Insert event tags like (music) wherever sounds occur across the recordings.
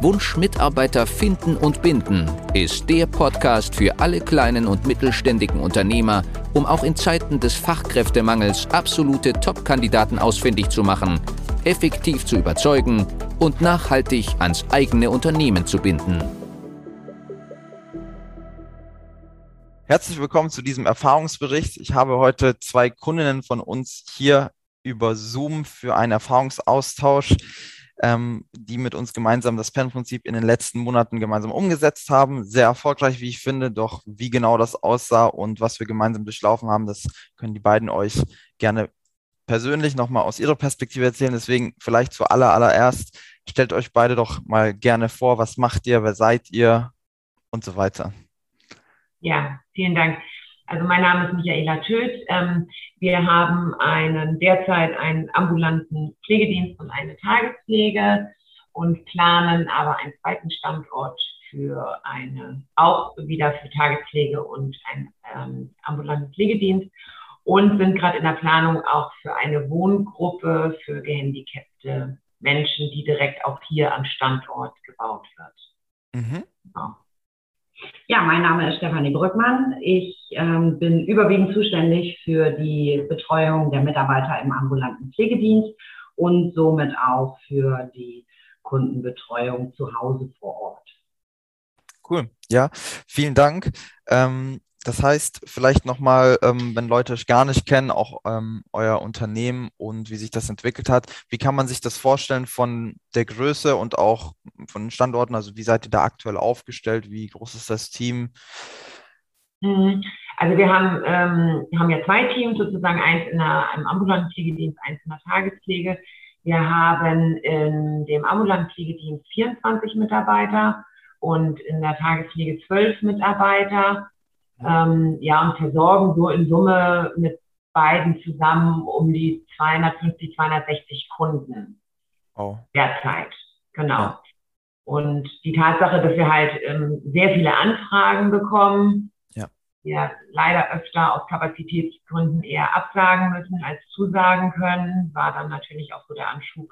Wunsch Mitarbeiter finden und binden ist der Podcast für alle kleinen und mittelständigen Unternehmer, um auch in Zeiten des Fachkräftemangels absolute Top-Kandidaten ausfindig zu machen, effektiv zu überzeugen und nachhaltig ans eigene Unternehmen zu binden. Herzlich willkommen zu diesem Erfahrungsbericht. Ich habe heute zwei Kundinnen von uns hier über Zoom für einen Erfahrungsaustausch ähm, die mit uns gemeinsam das PEN-Prinzip in den letzten Monaten gemeinsam umgesetzt haben. Sehr erfolgreich, wie ich finde. Doch wie genau das aussah und was wir gemeinsam durchlaufen haben, das können die beiden euch gerne persönlich nochmal aus ihrer Perspektive erzählen. Deswegen vielleicht zu aller, allererst, stellt euch beide doch mal gerne vor, was macht ihr, wer seid ihr und so weiter. Ja, vielen Dank. Also mein Name ist Michaela Töth. Ähm, wir haben einen, derzeit einen ambulanten Pflegedienst und eine Tagespflege und planen aber einen zweiten Standort für eine, auch wieder für Tagespflege und einen ähm, ambulanten Pflegedienst und sind gerade in der Planung auch für eine Wohngruppe für gehandicapte Menschen, die direkt auch hier am Standort gebaut wird. Mhm. Genau. Ja, mein Name ist Stefanie Brückmann. Ich ähm, bin überwiegend zuständig für die Betreuung der Mitarbeiter im ambulanten Pflegedienst und somit auch für die Kundenbetreuung zu Hause vor Ort. Cool, ja, vielen Dank. Ähm, das heißt, vielleicht nochmal, ähm, wenn Leute euch gar nicht kennen, auch ähm, euer Unternehmen und wie sich das entwickelt hat, wie kann man sich das vorstellen von der Größe und auch von den Standorten? Also wie seid ihr da aktuell aufgestellt? Wie groß ist das Team? Mhm. Also wir haben, ähm, haben ja zwei Teams sozusagen, eins in einem ambulanten Pflegedienst, eins in der Tagespflege. Wir haben in dem ambulanten Pflegedienst 24 Mitarbeiter und in der Tagespflege 12 Mitarbeiter ähm, ja, und versorgen so in Summe mit beiden zusammen um die 250, 260 Kunden oh. derzeit. Genau. Ja. Und die Tatsache, dass wir halt ähm, sehr viele Anfragen bekommen, ja. wir leider öfter aus Kapazitätsgründen eher absagen müssen als zusagen können, war dann natürlich auch so der Anschub,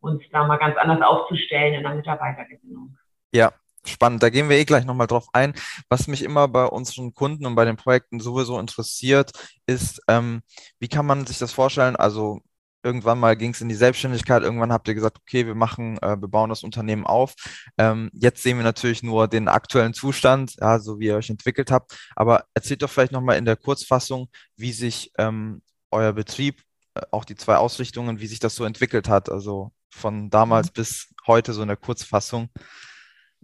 uns da mal ganz anders aufzustellen in der Mitarbeitergewinnung. Ja, spannend. Da gehen wir eh gleich nochmal drauf ein. Was mich immer bei unseren Kunden und bei den Projekten sowieso interessiert, ist, ähm, wie kann man sich das vorstellen? Also irgendwann mal ging es in die Selbstständigkeit, irgendwann habt ihr gesagt, okay, wir machen, äh, wir bauen das Unternehmen auf. Ähm, jetzt sehen wir natürlich nur den aktuellen Zustand, ja, so wie ihr euch entwickelt habt. Aber erzählt doch vielleicht nochmal in der Kurzfassung, wie sich ähm, euer Betrieb, äh, auch die zwei Ausrichtungen, wie sich das so entwickelt hat. Also von damals mhm. bis heute so in der Kurzfassung.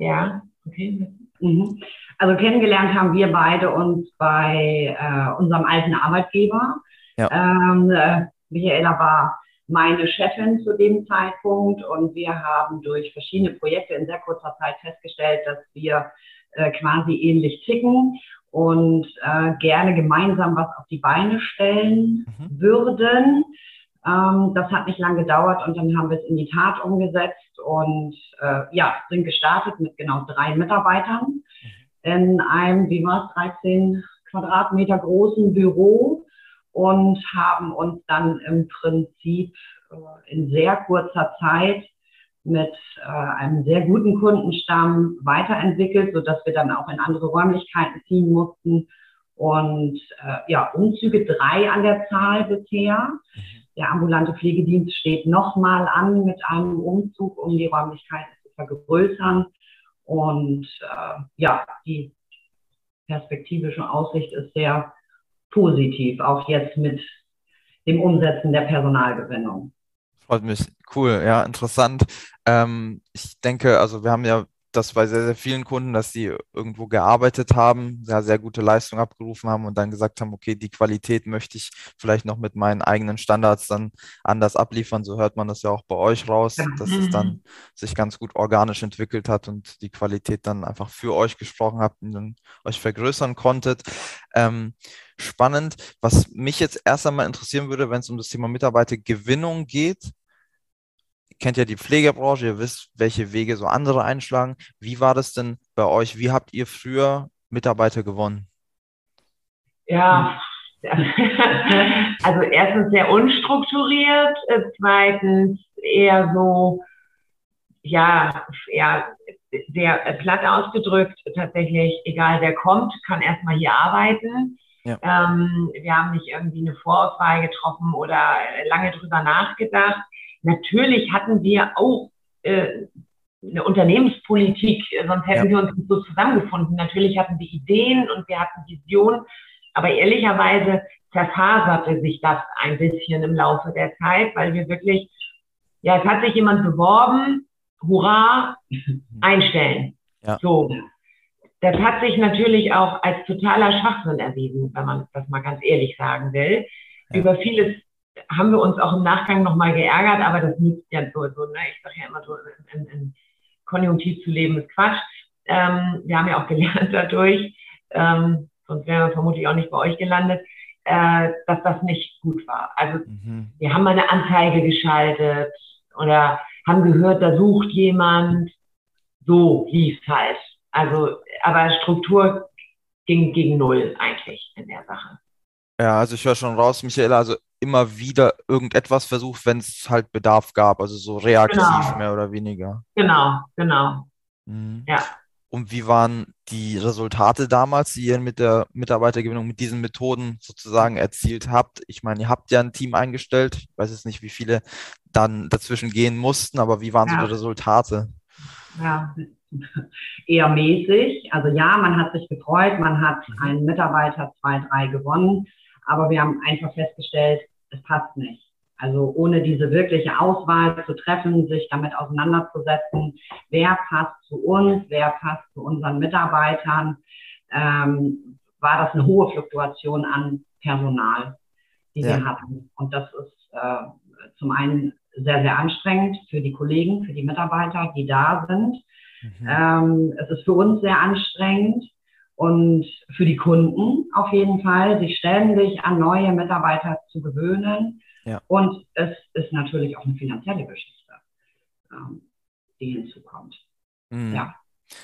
Ja, okay. Mhm. Also kennengelernt haben wir beide uns bei äh, unserem alten Arbeitgeber. Ja. Ähm, äh, Michaela war meine Chefin zu dem Zeitpunkt und wir haben durch verschiedene Projekte in sehr kurzer Zeit festgestellt, dass wir äh, quasi ähnlich ticken und äh, gerne gemeinsam was auf die Beine stellen mhm. würden. Ähm, das hat nicht lange gedauert und dann haben wir es in die Tat umgesetzt und äh, ja, sind gestartet mit genau drei Mitarbeitern in einem, wie war es, 13 Quadratmeter großen Büro und haben uns dann im Prinzip äh, in sehr kurzer Zeit mit äh, einem sehr guten Kundenstamm weiterentwickelt, sodass wir dann auch in andere Räumlichkeiten ziehen mussten. Und äh, ja, Umzüge drei an der Zahl bisher. Mhm. Der ambulante Pflegedienst steht nochmal an mit einem Umzug, um die Räumlichkeiten zu vergrößern. Und äh, ja, die perspektivische Aussicht ist sehr positiv, auch jetzt mit dem Umsetzen der Personalgewinnung. Freut mich. Cool, ja, interessant. Ähm, ich denke, also wir haben ja das bei sehr, sehr vielen Kunden, dass sie irgendwo gearbeitet haben, sehr, sehr gute Leistung abgerufen haben und dann gesagt haben, okay, die Qualität möchte ich vielleicht noch mit meinen eigenen Standards dann anders abliefern. So hört man das ja auch bei euch raus, dass es dann mhm. sich ganz gut organisch entwickelt hat und die Qualität dann einfach für euch gesprochen habt und dann euch vergrößern konntet. Ähm, spannend. Was mich jetzt erst einmal interessieren würde, wenn es um das Thema Mitarbeitergewinnung geht, kennt ja die Pflegebranche, ihr wisst, welche Wege so andere einschlagen. Wie war das denn bei euch? Wie habt ihr früher Mitarbeiter gewonnen? Ja, (laughs) also erstens sehr unstrukturiert, äh, zweitens eher so, ja, eher sehr platt ausgedrückt, tatsächlich, egal wer kommt, kann erstmal hier arbeiten. Ja. Ähm, wir haben nicht irgendwie eine Vorauswahl getroffen oder lange drüber nachgedacht. Natürlich hatten wir auch äh, eine Unternehmenspolitik, sonst hätten ja. wir uns nicht so zusammengefunden. Natürlich hatten wir Ideen und wir hatten Visionen, aber ehrlicherweise zerfaserte sich das ein bisschen im Laufe der Zeit, weil wir wirklich, ja, es hat sich jemand beworben, hurra, (laughs) einstellen. Ja. So. Das hat sich natürlich auch als totaler Schwachsinn erwiesen, wenn man das mal ganz ehrlich sagen will. Ja. Über vieles haben wir uns auch im Nachgang nochmal geärgert, aber das nützt ja so, so ne? ich sage ja immer so, in, in Konjunktiv zu leben ist Quatsch. Ähm, wir haben ja auch gelernt (laughs) dadurch, ähm, sonst wären wir vermutlich auch nicht bei euch gelandet, äh, dass das nicht gut war. Also mhm. wir haben mal eine Anzeige geschaltet oder haben gehört, da sucht jemand. So lief halt. Also, aber Struktur ging gegen null eigentlich in der Sache. Ja, also ich höre schon raus, Michaela, also immer wieder irgendetwas versucht, wenn es halt Bedarf gab, also so reaktiv genau. mehr oder weniger. Genau, genau. Mhm. Ja. Und wie waren die Resultate damals, die ihr mit der Mitarbeitergewinnung mit diesen Methoden sozusagen erzielt habt? Ich meine, ihr habt ja ein Team eingestellt. Ich weiß jetzt nicht, wie viele dann dazwischen gehen mussten, aber wie waren ja. so die Resultate? Ja, (laughs) eher mäßig. Also ja, man hat sich gefreut, man hat mhm. einen Mitarbeiter zwei, drei gewonnen, aber wir haben einfach festgestellt, es passt nicht. Also ohne diese wirkliche Auswahl zu treffen, sich damit auseinanderzusetzen, wer passt zu uns, wer passt zu unseren Mitarbeitern, ähm, war das eine hohe Fluktuation an Personal, die ja. wir hatten. Und das ist äh, zum einen sehr, sehr anstrengend für die Kollegen, für die Mitarbeiter, die da sind. Mhm. Ähm, es ist für uns sehr anstrengend und für die Kunden auf jeden Fall, sich ständig an neue Mitarbeiter zu gewöhnen. Ja. Und es ist natürlich auch eine finanzielle Geschichte, ähm, die hinzukommt. Mhm. Ja.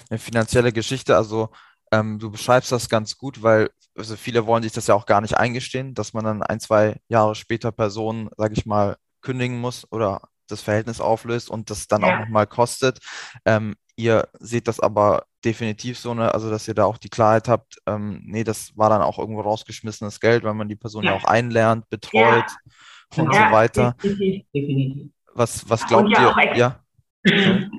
Eine finanzielle Geschichte, also ähm, du beschreibst das ganz gut, weil also viele wollen sich das ja auch gar nicht eingestehen, dass man dann ein, zwei Jahre später Personen, sage ich mal, kündigen muss oder das Verhältnis auflöst und das dann ja. auch nochmal kostet. Ähm, ihr seht das aber definitiv so, ne, also dass ihr da auch die Klarheit habt, ähm, nee, das war dann auch irgendwo rausgeschmissenes Geld, weil man die Person ja, ja auch einlernt, betreut ja. und ja, so weiter. Definitiv, definitiv. Was, was glaubt ihr? Ex ja. (clears throat)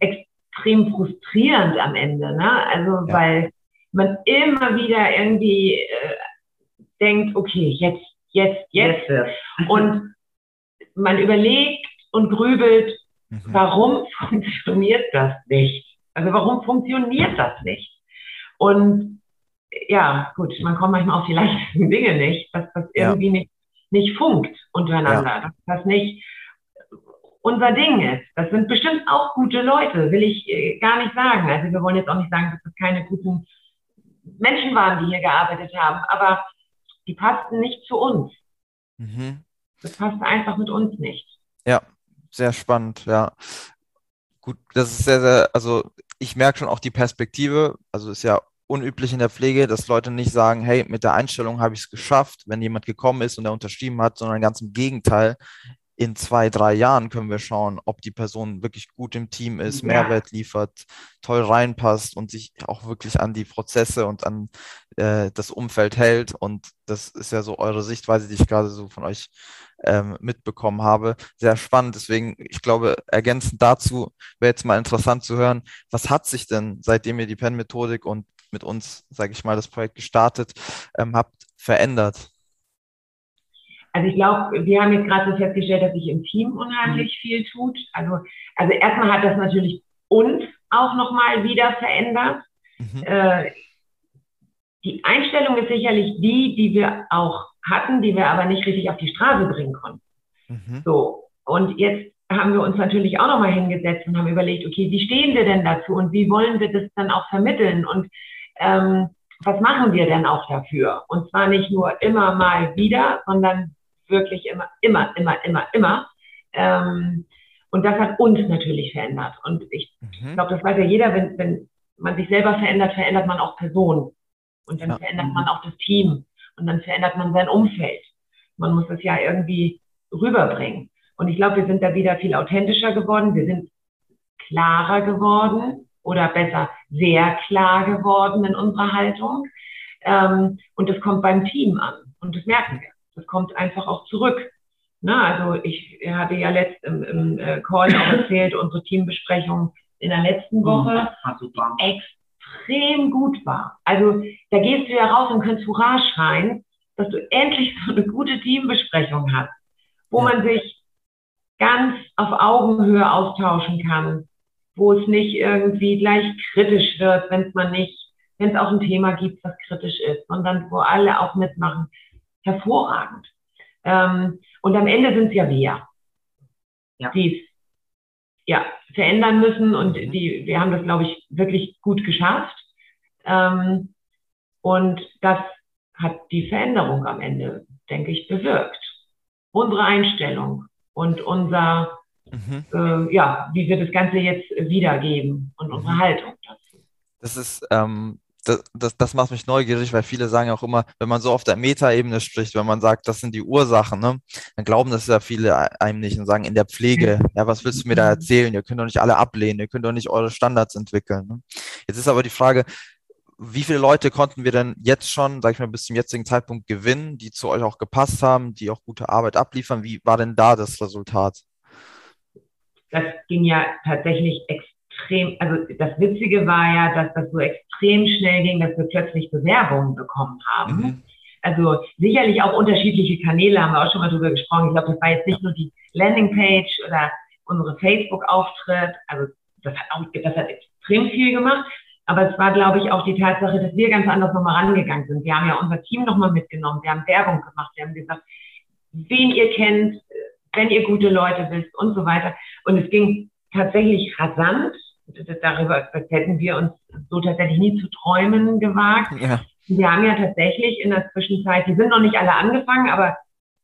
extrem frustrierend am Ende, ne? Also weil man immer wieder irgendwie äh, denkt, okay, jetzt, jetzt, jetzt. jetzt. Und man überlegt und grübelt, mhm. warum funktioniert das nicht? Also warum funktioniert das nicht? Und ja, gut, man kommt manchmal auf die leichtesten Dinge nicht, dass das irgendwie ja. nicht, nicht funkt untereinander, ja. dass das nicht unser Ding ist. Das sind bestimmt auch gute Leute, will ich äh, gar nicht sagen. Also wir wollen jetzt auch nicht sagen, dass das keine guten Menschen waren, die hier gearbeitet haben, aber die passten nicht zu uns. Mhm. Das passt einfach mit uns nicht. Ja, sehr spannend, ja. Gut, das ist sehr, sehr, also ich merke schon auch die Perspektive, also ist ja unüblich in der Pflege, dass Leute nicht sagen, hey, mit der Einstellung habe ich es geschafft, wenn jemand gekommen ist und er unterschrieben hat, sondern ganz im Gegenteil. In zwei, drei Jahren können wir schauen, ob die Person wirklich gut im Team ist, ja. Mehrwert liefert, toll reinpasst und sich auch wirklich an die Prozesse und an äh, das Umfeld hält. Und das ist ja so eure Sichtweise, die ich gerade so von euch ähm, mitbekommen habe. Sehr spannend. Deswegen, ich glaube, ergänzend dazu wäre jetzt mal interessant zu hören, was hat sich denn, seitdem ihr die Pen-Methodik und mit uns, sage ich mal, das Projekt gestartet ähm, habt, verändert? Also ich glaube, wir haben jetzt gerade so festgestellt, dass sich im Team unheimlich mhm. viel tut. Also, also erstmal hat das natürlich uns auch nochmal wieder verändert. Mhm. Äh, die Einstellung ist sicherlich die, die wir auch hatten, die wir aber nicht richtig auf die Straße bringen konnten. Mhm. So. Und jetzt haben wir uns natürlich auch nochmal hingesetzt und haben überlegt, okay, wie stehen wir denn dazu und wie wollen wir das dann auch vermitteln und ähm, was machen wir denn auch dafür? Und zwar nicht nur immer mal wieder, sondern wirklich immer, immer, immer, immer, immer. Ähm, und das hat uns natürlich verändert. Und ich mhm. glaube, das weiß ja jeder, wenn, wenn man sich selber verändert, verändert man auch Personen. Und dann ja. verändert man auch das Team. Und dann verändert man sein Umfeld. Man muss es ja irgendwie rüberbringen. Und ich glaube, wir sind da wieder viel authentischer geworden. Wir sind klarer geworden oder besser sehr klar geworden in unserer Haltung. Ähm, und das kommt beim Team an. Und das merken wir. Das kommt einfach auch zurück. Na, also ich hatte ja letzt im, im äh, Call auch erzählt, (coughs) unsere Teambesprechung in der letzten mhm. Woche mhm, extrem gut war. Also da gehst du ja raus und kannst Hurra schreien, dass du endlich so eine gute Teambesprechung hast, wo ja. man sich ganz auf Augenhöhe austauschen kann, wo es nicht irgendwie gleich kritisch wird, wenn es man nicht, wenn es auch ein Thema gibt, was kritisch ist, sondern wo alle auch mitmachen. Hervorragend. Ähm, und am Ende sind es ja wir, ja. die es ja, verändern müssen und mhm. die, wir haben das, glaube ich, wirklich gut geschafft. Ähm, und das hat die Veränderung am Ende, denke ich, bewirkt. Unsere Einstellung und unser, mhm. äh, ja, wie wir das Ganze jetzt wiedergeben und unsere mhm. Haltung dazu. Das ist, ähm, das, das, das macht mich neugierig, weil viele sagen auch immer, wenn man so auf der Metaebene spricht, wenn man sagt, das sind die Ursachen, ne, dann glauben das ja viele einem nicht und sagen, in der Pflege, ja, was willst du mir da erzählen? Ihr könnt doch nicht alle ablehnen, ihr könnt doch nicht eure Standards entwickeln. Ne? Jetzt ist aber die Frage, wie viele Leute konnten wir denn jetzt schon, sag ich mal, bis zum jetzigen Zeitpunkt gewinnen, die zu euch auch gepasst haben, die auch gute Arbeit abliefern? Wie war denn da das Resultat? Das ging ja tatsächlich extrem, also das Witzige war ja, dass das so extrem schnell ging, dass wir plötzlich Bewerbungen bekommen haben. Mhm. Also sicherlich auch unterschiedliche Kanäle, haben wir auch schon mal drüber gesprochen. Ich glaube, das war jetzt nicht nur die Landingpage oder unsere Facebook-Auftritt. Also das hat auch, das hat extrem viel gemacht. Aber es war, glaube ich, auch die Tatsache, dass wir ganz anders nochmal rangegangen sind. Wir haben ja unser Team nochmal mitgenommen. Wir haben Werbung gemacht. Wir haben gesagt, wen ihr kennt, wenn ihr gute Leute wisst und so weiter. Und es ging tatsächlich rasant. Darüber hätten wir uns so tatsächlich nie zu träumen gewagt. Ja. Wir haben ja tatsächlich in der Zwischenzeit, die sind noch nicht alle angefangen, aber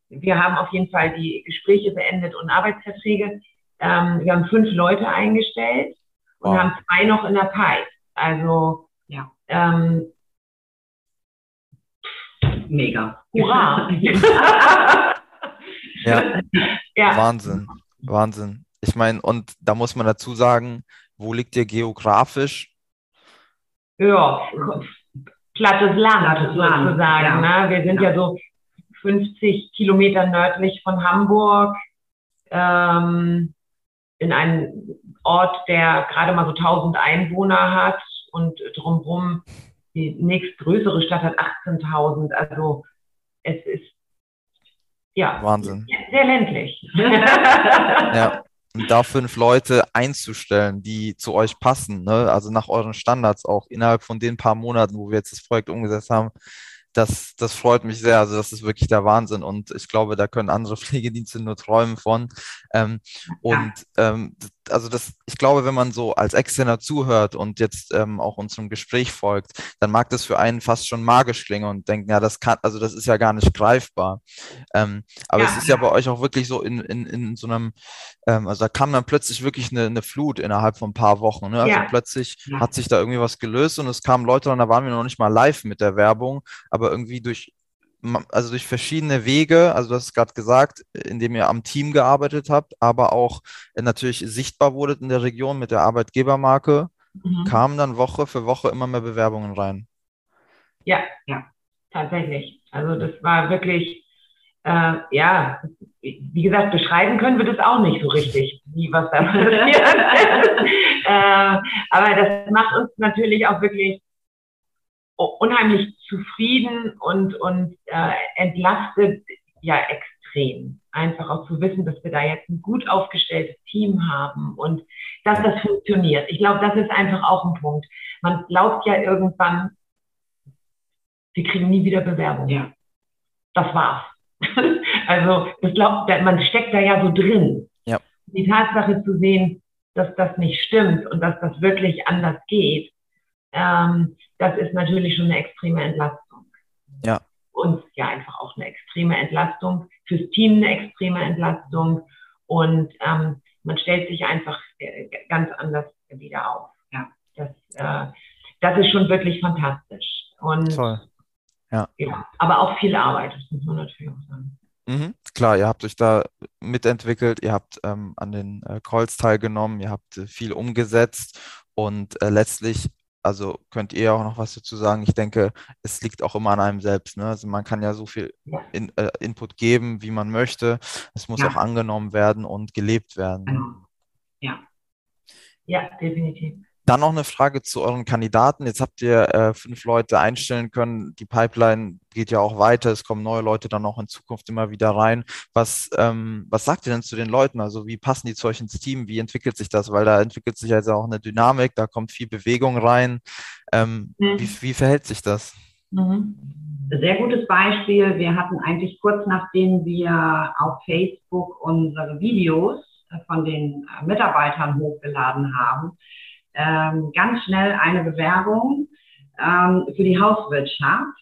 wir haben auf jeden Fall die Gespräche beendet und Arbeitsverträge. Ähm, wir haben fünf Leute eingestellt und wow. haben zwei noch in der Pipe. Also ja. Ähm, mega. Hurra! (laughs) ja. (laughs) ja. Wahnsinn. Wahnsinn. Ich meine, und da muss man dazu sagen, wo liegt ihr geografisch? Ja, plattes Land plattes sozusagen. Ja. Ne? Wir sind ja. ja. so 50 Kilometer nördlich von Hamburg ähm, in einem Ort, der gerade mal so 1000 Einwohner hat und drumherum die nächstgrößere Stadt hat 18.000. Also es ist ja Wahnsinn. Sehr ländlich. (laughs) ja. Und da fünf Leute einzustellen, die zu euch passen, ne? also nach euren Standards auch innerhalb von den paar Monaten, wo wir jetzt das Projekt umgesetzt haben, das, das freut mich sehr. Also das ist wirklich der Wahnsinn und ich glaube, da können andere (laughs) Pflegedienste nur träumen von. Ähm, und ähm, also das, ich glaube, wenn man so als Externer zuhört und jetzt ähm, auch unserem Gespräch folgt, dann mag das für einen fast schon magisch klingen und denken, ja, das kann, also das ist ja gar nicht greifbar. Ähm, aber ja. es ist ja bei euch auch wirklich so in, in, in so einem, ähm, also da kam dann plötzlich wirklich eine, eine Flut innerhalb von ein paar Wochen. Ne? Also ja. plötzlich ja. hat sich da irgendwie was gelöst und es kamen Leute und da waren wir noch nicht mal live mit der Werbung, aber irgendwie durch also durch verschiedene Wege, also du hast es gerade gesagt, indem ihr am Team gearbeitet habt, aber auch äh, natürlich sichtbar wurdet in der Region mit der Arbeitgebermarke, mhm. kamen dann Woche für Woche immer mehr Bewerbungen rein. Ja, ja, tatsächlich. Also das war wirklich, äh, ja, wie gesagt, beschreiben können wir das auch nicht so richtig, wie was da (laughs) passiert. äh, aber das macht uns natürlich auch wirklich unheimlich zufrieden und, und äh, entlastet ja extrem. Einfach auch zu wissen, dass wir da jetzt ein gut aufgestelltes Team haben und dass das funktioniert. Ich glaube, das ist einfach auch ein Punkt. Man glaubt ja irgendwann, wir kriegen nie wieder Bewerbung. Ja. Das war's. (laughs) also, das glaubt, man steckt da ja so drin. Ja. Die Tatsache zu sehen, dass das nicht stimmt und dass das wirklich anders geht, ähm, das ist natürlich schon eine extreme Entlastung. Ja. Uns ja einfach auch eine extreme Entlastung, fürs Team eine extreme Entlastung und ähm, man stellt sich einfach äh, ganz anders wieder auf. Ja, das, äh, das ist schon wirklich fantastisch. Und Toll. Ja. ja. Aber auch viel Arbeit, das muss man natürlich auch sagen. Mhm, klar, ihr habt euch da mitentwickelt, ihr habt ähm, an den äh, Calls teilgenommen, ihr habt äh, viel umgesetzt und äh, letztlich, also könnt ihr auch noch was dazu sagen. Ich denke, es liegt auch immer an einem selbst. Ne? Also man kann ja so viel. In, äh, Input geben, wie man möchte. Es muss ja. auch angenommen werden und gelebt werden. Genau. Ja. Ja, definitiv. Dann noch eine Frage zu euren Kandidaten. Jetzt habt ihr äh, fünf Leute einstellen können. Die Pipeline geht ja auch weiter. Es kommen neue Leute dann auch in Zukunft immer wieder rein. Was, ähm, was sagt ihr denn zu den Leuten? Also wie passen die zu euch ins Team? Wie entwickelt sich das? Weil da entwickelt sich jetzt auch eine Dynamik, da kommt viel Bewegung rein. Ähm, mhm. wie, wie verhält sich das? Mhm. Sehr gutes Beispiel. Wir hatten eigentlich kurz nachdem wir auf Facebook unsere Videos von den Mitarbeitern hochgeladen haben, ähm, ganz schnell eine Bewerbung ähm, für die Hauswirtschaft,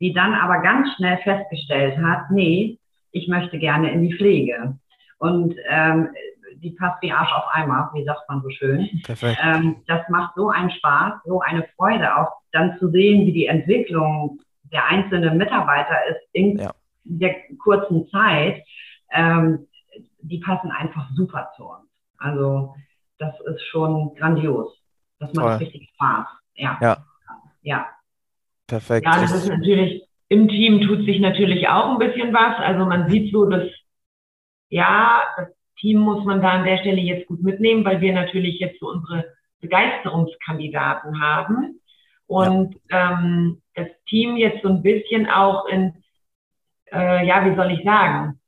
die dann aber ganz schnell festgestellt hat, nee, ich möchte gerne in die Pflege. Und ähm, die passt wie Arsch auf Eimer, wie sagt man so schön. Perfekt. Ähm, das macht so einen Spaß, so eine Freude, auch dann zu sehen, wie die Entwicklung der einzelnen Mitarbeiter ist in ja. der kurzen Zeit. Ähm, die passen einfach super zu uns. Also das ist schon grandios. Das macht Toll. richtig Spaß. Ja. ja. Ja. Perfekt. Ja, das ist natürlich, im Team tut sich natürlich auch ein bisschen was. Also man sieht so, dass, ja, das Team muss man da an der Stelle jetzt gut mitnehmen, weil wir natürlich jetzt so unsere Begeisterungskandidaten haben. Und ja. ähm, das Team jetzt so ein bisschen auch in, äh, ja, wie soll ich sagen,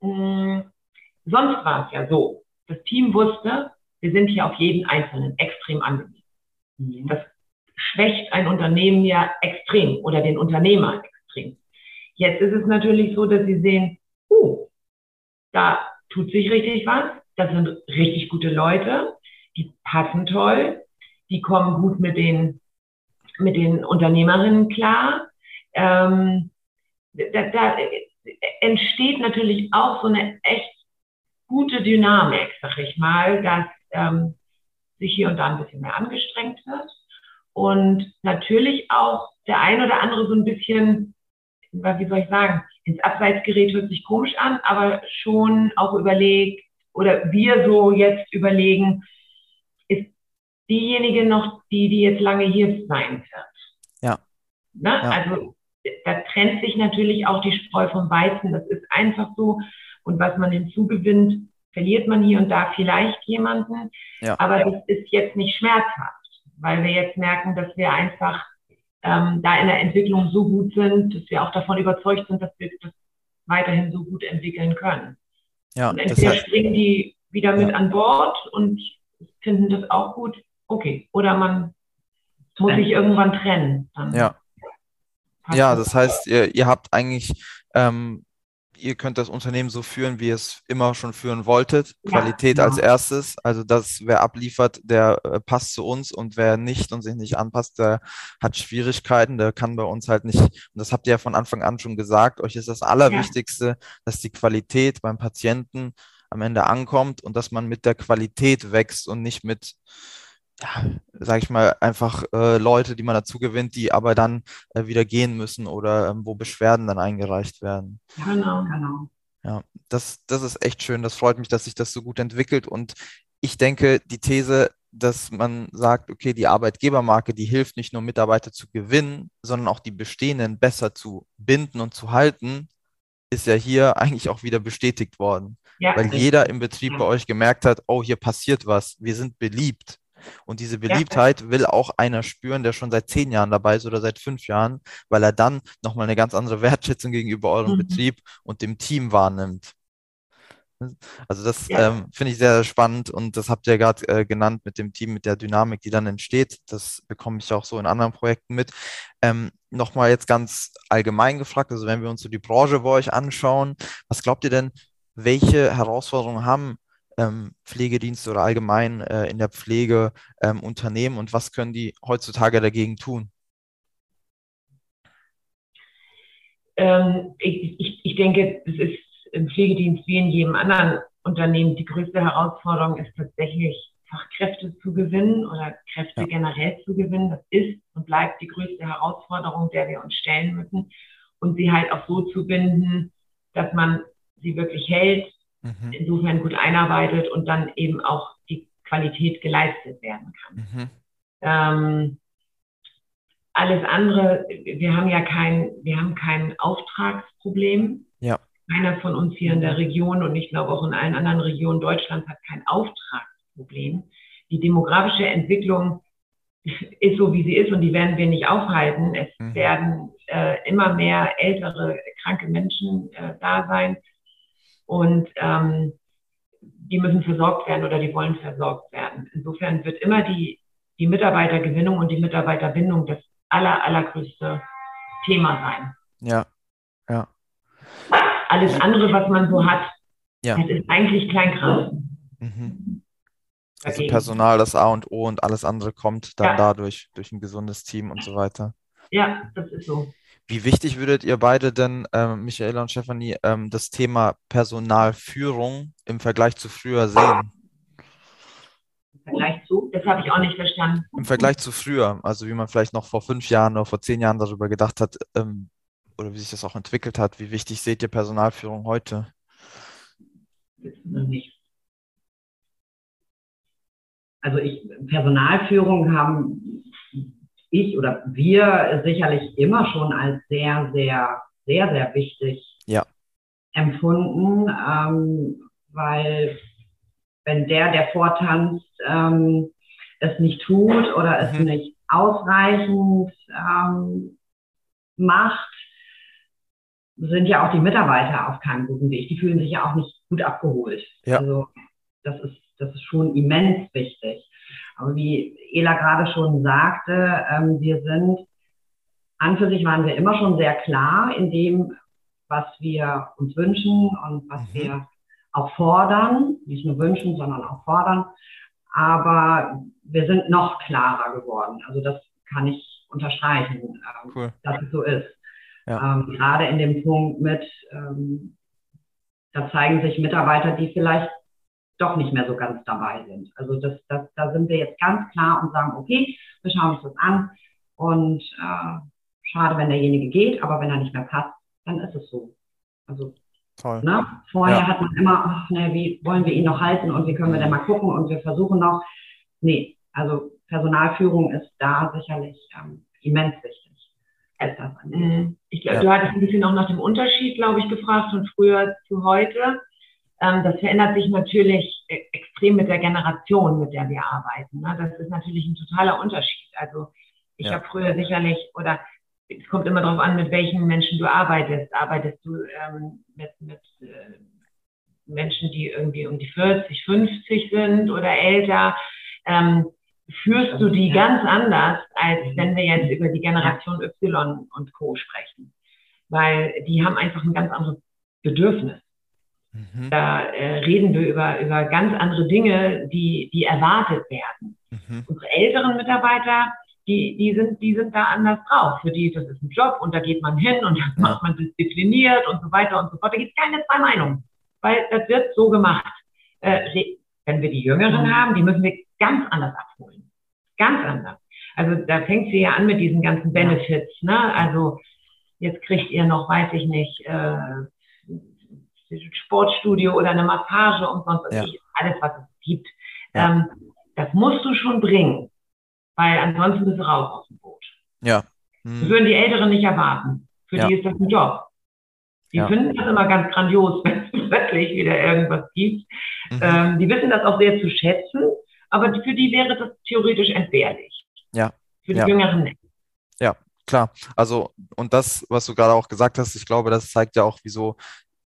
hm, sonst war es ja so, das Team wusste, wir sind hier auf jeden Einzelnen extrem angewiesen. Mhm. Das schwächt ein Unternehmen ja extrem oder den Unternehmer extrem. Jetzt ist es natürlich so, dass sie sehen, uh, da tut sich richtig was, das sind richtig gute Leute, die passen toll, die kommen gut mit den, mit den Unternehmerinnen klar. Ähm, da, da entsteht natürlich auch so eine echt gute Dynamik, sag ich mal, dass ähm, sich hier und da ein bisschen mehr angestrengt wird und natürlich auch der ein oder andere so ein bisschen, wie soll ich sagen, ins Abseits gerät, hört sich komisch an, aber schon auch überlegt oder wir so jetzt überlegen, ist diejenige noch die, die jetzt lange hier sein wird. Ja. Ne? ja. Also da trennt sich natürlich auch die Spreu vom Weizen. Das ist einfach so. Und was man hinzugewinnt, verliert man hier und da vielleicht jemanden. Ja. Aber das ist jetzt nicht schmerzhaft, weil wir jetzt merken, dass wir einfach ähm, da in der Entwicklung so gut sind, dass wir auch davon überzeugt sind, dass wir das weiterhin so gut entwickeln können. Ja, und entweder heißt, springen die wieder mit ja. an Bord und finden das auch gut, okay. Oder man muss sich irgendwann trennen. Dann ja. Ja, das heißt, ihr, ihr habt eigentlich ähm, ihr könnt das Unternehmen so führen, wie ihr es immer schon führen wolltet. Ja, Qualität ja. als erstes. Also, dass wer abliefert, der äh, passt zu uns und wer nicht und sich nicht anpasst, der hat Schwierigkeiten, der kann bei uns halt nicht. Und das habt ihr ja von Anfang an schon gesagt. Euch ist das Allerwichtigste, ja. dass die Qualität beim Patienten am Ende ankommt und dass man mit der Qualität wächst und nicht mit ja, sage ich mal, einfach äh, Leute, die man dazu gewinnt, die aber dann äh, wieder gehen müssen oder ähm, wo Beschwerden dann eingereicht werden. Genau, genau. Ja, das, das ist echt schön. Das freut mich, dass sich das so gut entwickelt. Und ich denke, die These, dass man sagt, okay, die Arbeitgebermarke, die hilft nicht nur Mitarbeiter zu gewinnen, sondern auch die bestehenden besser zu binden und zu halten, ist ja hier (laughs) eigentlich auch wieder bestätigt worden. Ja, weil jeder im Betrieb ja. bei euch gemerkt hat, oh, hier passiert was, wir sind beliebt. Und diese Beliebtheit ja. will auch einer spüren, der schon seit zehn Jahren dabei ist oder seit fünf Jahren, weil er dann nochmal eine ganz andere (laughs) Wertschätzung gegenüber eurem mhm. Betrieb und dem Team wahrnimmt. Also das ja. ähm, finde ich sehr, spannend und das habt ihr gerade äh, genannt mit dem Team, mit der Dynamik, die dann entsteht. Das bekomme ich auch so in anderen Projekten mit. Ähm, Nochmal jetzt ganz allgemein gefragt, also wenn wir uns so die Branche bei euch anschauen, was glaubt ihr denn, welche Herausforderungen haben ähm, Pflegedienste oder allgemein äh, in der Pflege ähm, Unternehmen und was können die heutzutage dagegen tun? Ähm, ich, ich, ich denke, es ist im Pflegedienst wie in jedem anderen Unternehmen die größte Herausforderung ist tatsächlich Fachkräfte zu gewinnen oder Kräfte ja. generell zu gewinnen. Das ist und bleibt die größte Herausforderung, der wir uns stellen müssen und sie halt auch so zu binden, dass man sie wirklich hält, mhm. insofern gut einarbeitet und dann eben auch die Qualität geleistet werden kann. Mhm. Ähm, alles andere, wir haben ja kein, wir haben kein Auftragsproblem. Ja. Keiner von uns hier in der Region und ich glaube auch in allen anderen Regionen Deutschlands hat kein Auftragsproblem. Die demografische Entwicklung (laughs) ist so, wie sie ist und die werden wir nicht aufhalten. Es mhm. werden äh, immer mehr ältere, kranke Menschen äh, da sein und ähm, die müssen versorgt werden oder die wollen versorgt werden. Insofern wird immer die, die Mitarbeitergewinnung und die Mitarbeiterbindung das aller, allergrößte Thema sein. Ja, ja. Alles andere, was man so hat, ja. das ist eigentlich Kleinkram. Mhm. Also Personal, das A und O und alles andere kommt dann ja. dadurch, durch ein gesundes Team und so weiter. Ja, das ist so. Wie wichtig würdet ihr beide denn, ähm, Michaela und Stefanie, ähm, das Thema Personalführung im Vergleich zu früher sehen? Im Vergleich zu? Das habe ich auch nicht verstanden. Im Vergleich zu früher, also wie man vielleicht noch vor fünf Jahren oder vor zehn Jahren darüber gedacht hat, ähm, oder wie sich das auch entwickelt hat. Wie wichtig seht ihr Personalführung heute? Nicht. Also ich, Personalführung haben ich oder wir sicherlich immer schon als sehr, sehr, sehr, sehr wichtig ja. empfunden, ähm, weil wenn der, der vortanzt, ähm, es nicht tut oder es mhm. nicht ausreichend ähm, macht, sind ja auch die Mitarbeiter auf keinem guten Weg. Die fühlen sich ja auch nicht gut abgeholt. Ja. Also das ist, das ist schon immens wichtig. Aber wie Ela gerade schon sagte, ähm, wir sind, an für sich waren wir immer schon sehr klar in dem, was wir uns wünschen und was mhm. wir auch fordern, nicht nur wünschen, sondern auch fordern. Aber wir sind noch klarer geworden. Also das kann ich unterstreichen, ähm, cool. dass es so ist. Ja. Ähm, gerade in dem Punkt mit, ähm, da zeigen sich Mitarbeiter, die vielleicht doch nicht mehr so ganz dabei sind. Also das, das, da sind wir jetzt ganz klar und sagen, okay, wir schauen uns das an und äh, schade, wenn derjenige geht, aber wenn er nicht mehr passt, dann ist es so. Also Toll. Ne? Vorher ja. hat man immer, ach, ne, wie wollen wir ihn noch halten und wie können wir denn mal gucken und wir versuchen noch. Nee, also Personalführung ist da sicherlich ähm, immens wichtig. Mhm. Ich glaube, ja. du hattest ein bisschen auch nach dem Unterschied, glaube ich, gefragt von früher zu heute. Ähm, das verändert sich natürlich e-, extrem mit der Generation, mit der wir arbeiten. Ne? Das ist natürlich ein totaler Unterschied. Also ich ja. habe früher sicherlich, oder es kommt immer darauf an, mit welchen Menschen du arbeitest. Arbeitest du ähm, mit, mit äh, Menschen, die irgendwie um die 40, 50 sind oder älter? Ähm, führst du die ganz anders, als mhm. wenn wir jetzt über die Generation Y und Co. sprechen. Weil die haben einfach ein ganz anderes Bedürfnis. Mhm. Da äh, reden wir über, über ganz andere Dinge, die, die erwartet werden. Mhm. Unsere älteren Mitarbeiter, die, die, sind, die sind da anders drauf. Für die das ist ein Job und da geht man hin und das macht man diszipliniert und so weiter und so fort. Da gibt es keine zwei Meinungen, weil das wird so gemacht. Äh, wenn wir die Jüngeren mhm. haben, die müssen wir ganz anders abholen. Ganz anders. Also da fängt sie ja an mit diesen ganzen Benefits. Ne? Also jetzt kriegt ihr noch, weiß ich nicht, äh, Sportstudio oder eine Massage und sonst ja. alles, was es gibt. Ja. Ähm, das musst du schon bringen, weil ansonsten bist du raus aus dem Boot. Ja. Hm. Das würden die Älteren nicht erwarten. Für ja. die ist das ein Job. Die ja. finden das immer ganz grandios, (laughs) wenn es wirklich wieder irgendwas gibt. Mhm. Ähm, die wissen das auch sehr zu schätzen, aber für die wäre das theoretisch entbehrlich. Ja. Für die ja. Jüngeren nicht. Ja, klar. Also, und das, was du gerade auch gesagt hast, ich glaube, das zeigt ja auch, wieso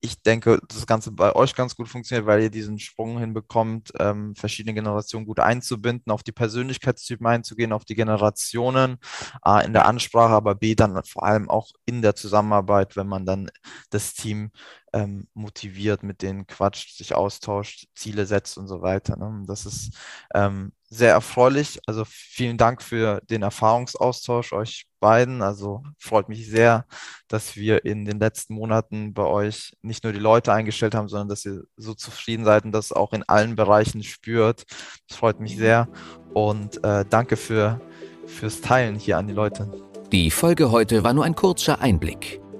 ich denke, das Ganze bei euch ganz gut funktioniert, weil ihr diesen Sprung hinbekommt, ähm, verschiedene Generationen gut einzubinden, auf die Persönlichkeitstypen einzugehen, auf die Generationen, A, in der Ansprache, aber B, dann vor allem auch in der Zusammenarbeit, wenn man dann das Team ähm, motiviert, mit denen quatscht, sich austauscht, Ziele setzt und so weiter. Ne? Das ist ähm, sehr erfreulich. Also vielen Dank für den Erfahrungsaustausch euch beiden. Also freut mich sehr, dass wir in den letzten Monaten bei euch nicht nur die Leute eingestellt haben, sondern dass ihr so zufrieden seid und das auch in allen Bereichen spürt. Das freut mich sehr und äh, danke für, fürs Teilen hier an die Leute. Die Folge heute war nur ein kurzer Einblick.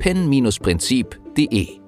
www.pen-prinzip.de.